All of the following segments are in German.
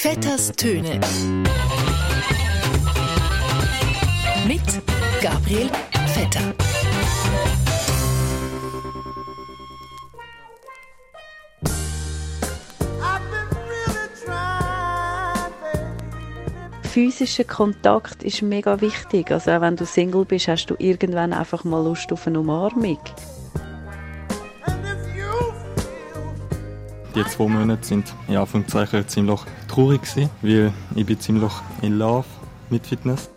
Vetters Töne. Mit Gabriel Vetter. physischer Kontakt ist mega wichtig. Also auch wenn du Single bist, hast du irgendwann einfach mal Lust auf eine Umarmung. Die zwei Monate sind in Anführungszeichen ziemlich traurig gewesen, weil ich bin ziemlich in Love mit Fitness.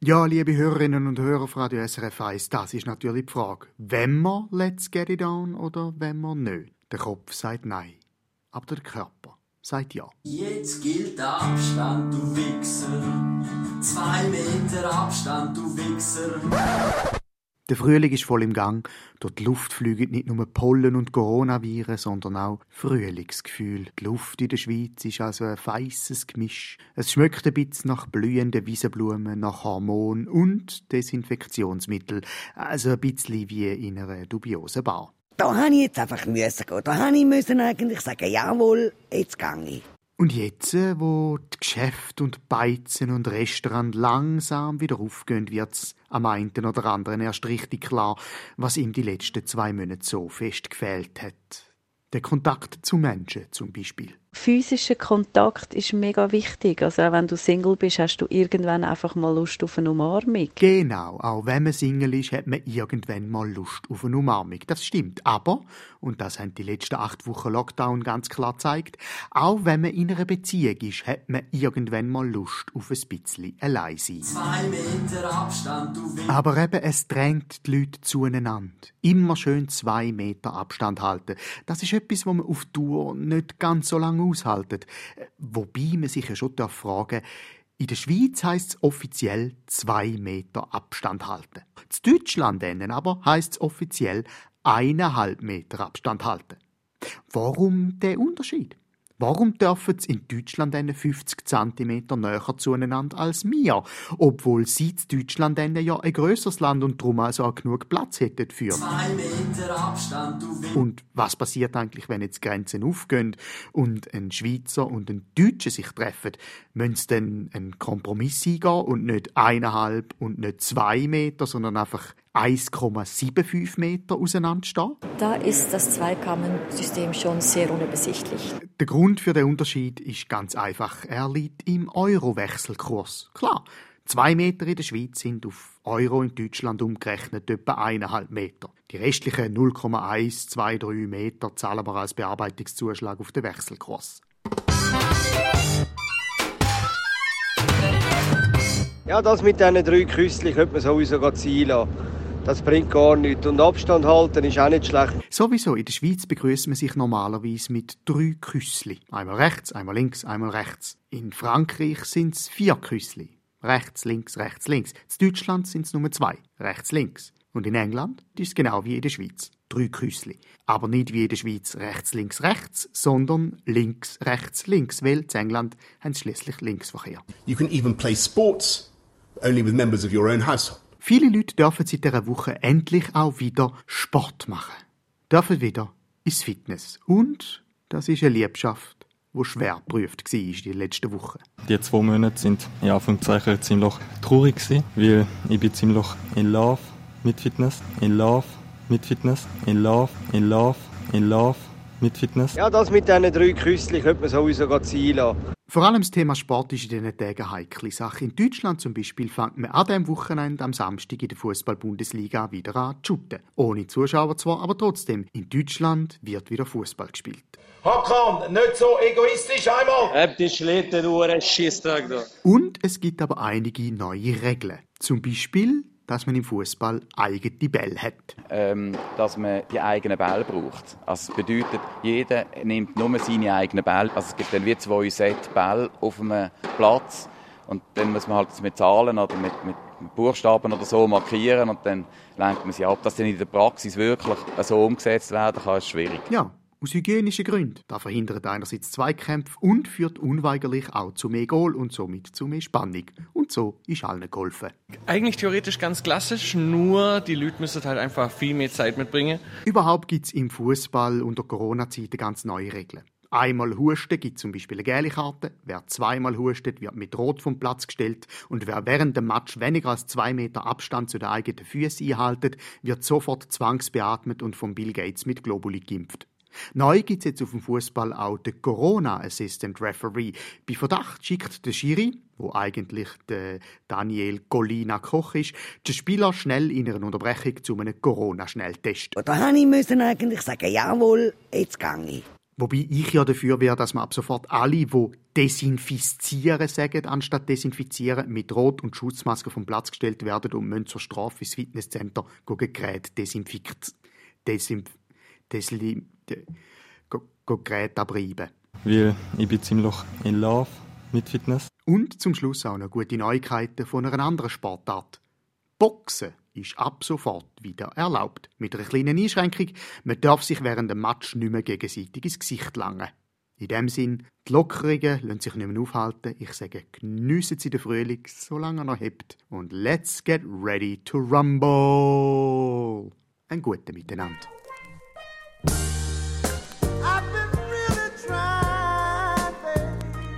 Ja, liebe Hörerinnen und Hörer von Radio SRF 1, das ist natürlich die Frage. Wenn wir Let's Get It On oder wenn wir nicht? Der Kopf sagt Nein. Aber der Körper sagt Ja. Jetzt gilt Abstand, du Wichser. Zwei Meter Abstand, du Wichser. Der Frühling ist voll im Gang. Durch die Luft fliegen nicht nur Pollen und Coronaviren, sondern auch Frühlingsgefühl. Die Luft in der Schweiz ist also ein feisses Gemisch. Es schmeckt ein bisschen nach blühenden Wiesenblumen, nach Hormon und Desinfektionsmittel. Also ein bisschen wie in einer dubiosen Bar. Da musste ich jetzt einfach gehen. Da musste ich eigentlich sagen, jawohl, jetzt gehe ich. Und jetzt, äh, wo die Geschäfte und Beizen und Restaurant langsam wieder aufgehen, wird's am einen oder anderen erst richtig klar, was ihm die letzten zwei Monate so fest gefehlt hat. Der Kontakt zu Menschen zum Beispiel physischer Kontakt ist mega wichtig. Also auch wenn du Single bist, hast du irgendwann einfach mal Lust auf eine Umarmung. Genau, auch wenn man Single ist, hat man irgendwann mal Lust auf eine Umarmung. Das stimmt. Aber, und das haben die letzten acht Wochen Lockdown ganz klar gezeigt, auch wenn man in einer Beziehung ist, hat man irgendwann mal Lust auf ein bisschen allein sein. Zwei Meter Abstand, du. Aber eben, es drängt die Leute zueinander. Immer schön zwei Meter Abstand halten. Das ist etwas, was man auf Tour nicht ganz so lange aushalten. Wobei man sich ja schon fragen in der Schweiz heißt es offiziell zwei Meter Abstand halten. In Deutschland aber heißt es offiziell eineinhalb Meter Abstand halten. Warum der Unterschied? Warum dürfen sie in Deutschland 50 cm näher zueinander als wir, obwohl sie in Deutschland ja ein grösseres Land und darum also auch genug Platz hätten für? Zwei Meter Abstand, du Wichser. Und was passiert eigentlich, wenn jetzt Grenzen aufgehen und ein Schweizer und ein Deutscher sich treffen? Müssen sie dann einen Kompromiss eingehen und nicht eineinhalb und nicht zwei Meter, sondern einfach 1,75 Meter auseinanderstehen? Da ist das Zweikammensystem schon sehr unübersichtlich. Der Grund für den Unterschied ist ganz einfach. Er liegt im Euro-Wechselkurs. Klar, zwei Meter in der Schweiz sind auf Euro in Deutschland umgerechnet etwa eineinhalb Meter. Die restlichen 0,123 Meter zahlen wir als Bearbeitungszuschlag auf den Wechselkurs. Ja, das mit diesen drei Küsschen könnte man sowieso ziehen lassen. Das bringt gar nichts. Und Abstand halten ist auch nicht schlecht. Sowieso, in der Schweiz begrüßt man sich normalerweise mit drei Küssli. Einmal rechts, einmal links, einmal rechts. In Frankreich sind es vier Küssli. Rechts, links, rechts, links. In Deutschland sind es nur zwei. Rechts, links. Und in England ist es genau wie in der Schweiz. Drei Küssli. Aber nicht wie in der Schweiz rechts, links, rechts, sondern links, rechts, links, weil in England haben sie schließlich Linksverkehr. You can even play sports only with members of your own household. Viele Leute dürfen seit dieser Woche endlich auch wieder Sport machen. Dürfen wieder ins Fitness. Und das ist eine Liebschaft, die schwer geprüft war in den letzten Wochen. Die zwei Monate sind in Anführungszeichen ziemlich traurig gewesen, weil ich bin ziemlich in Love mit Fitness, in Love mit Fitness, in Love, in Love, in Love mit Fitness. Ja, das mit diesen drei Küsschen könnte man sowieso ziehen lassen. Vor allem das Thema Sport ist in diesen Tagen eine heikle Sache. In Deutschland zum Beispiel fängt man an diesem Wochenende am Samstag in der Fußball-Bundesliga wieder an zu shooten. Ohne Zuschauer zwar, aber trotzdem. In Deutschland wird wieder Fußball gespielt. Hakan, nicht so egoistisch einmal! Hab die Schlittenuhr, Schießtrag da. Und es gibt aber einige neue Regeln. Zum Beispiel, dass man im Fußball eigene Bälle hat. ähm, dass man die eigenen Bälle braucht. Also das bedeutet, jeder nimmt nur seine eigenen Bälle. Also es gibt dann wie zwei Set Bälle auf einem Platz und dann muss man halt das mit Zahlen oder mit, mit Buchstaben oder so markieren und dann lenkt man sie ab. Dass dann in der Praxis wirklich so umgesetzt werden kann, ist schwierig. Ja, Aus hygienischen Gründen. Das verhindert einerseits Zweikämpfe und führt unweigerlich auch zu mehr Goal und somit zu mehr Spannung. Und so ist allen geholfen. Eigentlich theoretisch ganz klassisch, nur die Leute müssen halt einfach viel mehr Zeit mitbringen. Überhaupt gibt es im Fußball unter Corona-Zeiten ganz neue Regeln. Einmal husten gibt zum Beispiel eine gelbe Karte. Wer zweimal hustet, wird mit Rot vom Platz gestellt. Und wer während dem Match weniger als zwei Meter Abstand zu den eigenen Füßen einhaltet, wird sofort zwangsbeatmet und von Bill Gates mit Globuli geimpft. Neu gibt es jetzt auf dem Fußball auch den Corona Assistant Referee. Bei Verdacht schickt der Schiri, wo eigentlich der Daniel Colina Koch ist, den Spieler schnell in einer Unterbrechung zu einem Corona-Schnelltest. Da habe ich eigentlich sagen, jawohl, jetzt gehe ich. Wobei ich ja dafür wäre, dass man ab sofort alle, die desinfizieren sagen, anstatt desinfizieren, mit Rot- und Schutzmaske vom Platz gestellt werden und müssen zur Strafe ins Fitnesscenter Gerät desinfizieren. Desinf Desli Gerät abreiben. Weil ich bin ziemlich in Love mit Fitness. Und zum Schluss auch noch gute Neuigkeiten von einer anderen Sportart. Boxen ist ab sofort wieder erlaubt. Mit einer kleinen Einschränkung, man darf sich während dem Match nicht mehr gegenseitig ins Gesicht langen. In dem Sinn, die Lockerungen lassen sich nicht mehr aufhalten. Ich sage, geniessen Sie den Frühling, solange er noch hebt. Und let's get ready to rumble! Ein guten Miteinander.